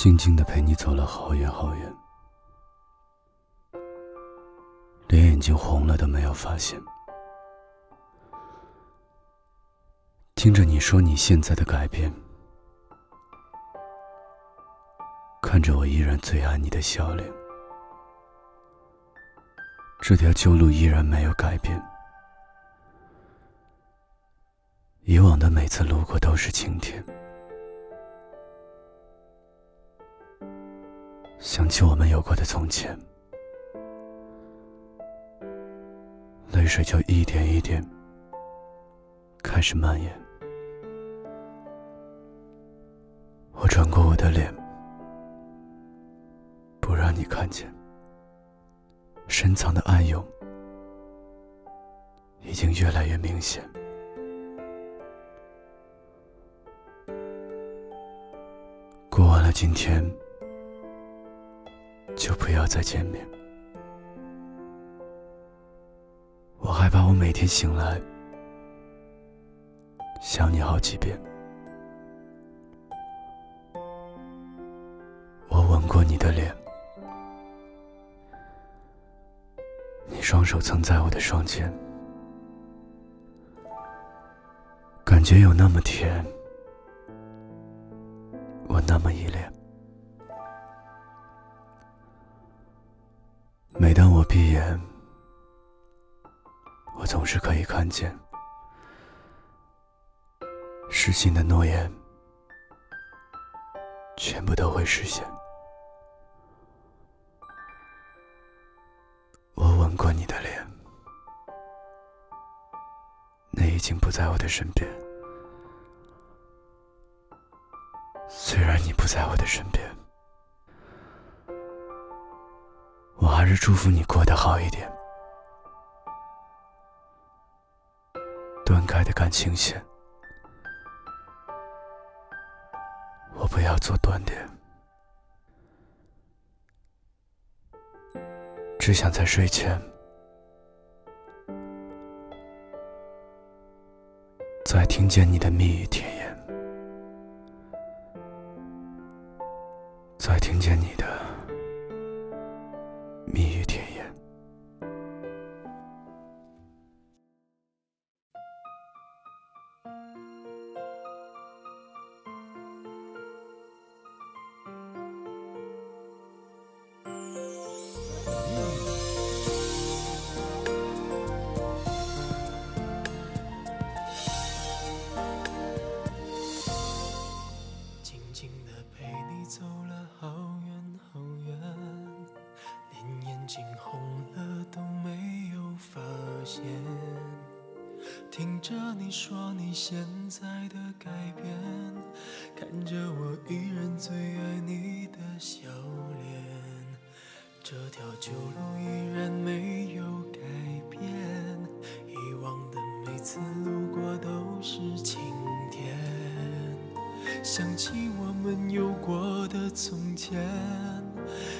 静静的陪你走了好远好远，连眼睛红了都没有发现。听着你说你现在的改变，看着我依然最爱你的笑脸，这条旧路依然没有改变。以往的每次路过都是晴天。想起我们有过的从前，泪水就一点一点开始蔓延。我转过我的脸，不让你看见，深藏的暗涌已经越来越明显。过完了今天。就不要再见面。我害怕我每天醒来想你好几遍。我吻过你的脸，你双手曾在我的双肩，感觉有那么甜，我那么依恋。闭眼，我总是可以看见失信的诺言，全部都会实现。我吻过你的脸，你已经不在我的身边。虽然你不在我的身边。还是祝福你过得好一点。断开的感情线，我不要做断点，只想在睡前再听见你的蜜语甜言，听着你说你现在的改变，看着我依然最爱你的笑脸，这条旧路依然没有改变，以往的每次路过都是晴天，想起我们有过的从前，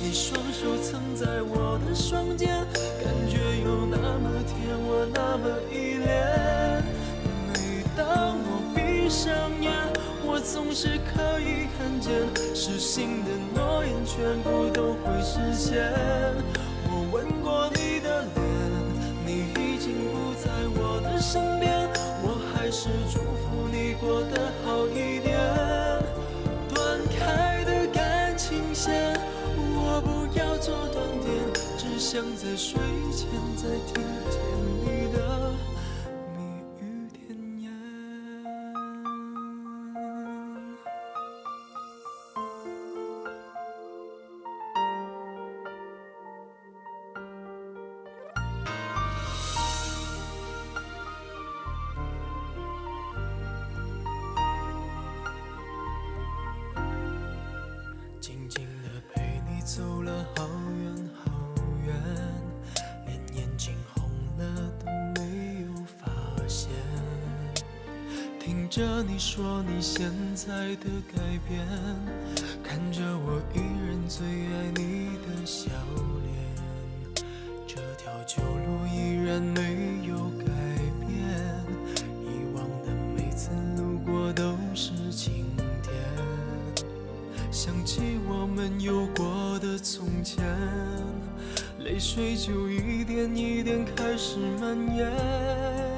你双手曾在我的双肩，感觉有那么甜，我那么依恋。每当我闭上眼。我总是可以看见，失信的诺言全部都会实现。我吻过你的脸，你已经不在我的身边，我还是只想在睡前再听见着你说你现在的改变，看着我依然最爱你的笑脸，这条旧路依然没有改变，以往的每次路过都是晴天。想起我们有过的从前，泪水就一点一点开始蔓延。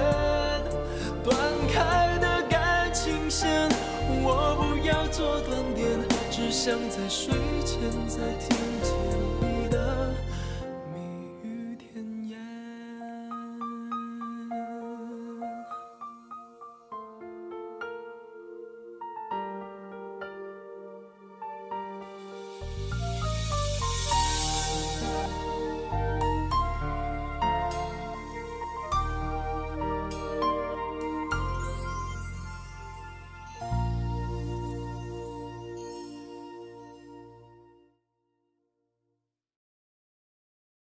像，在睡前再听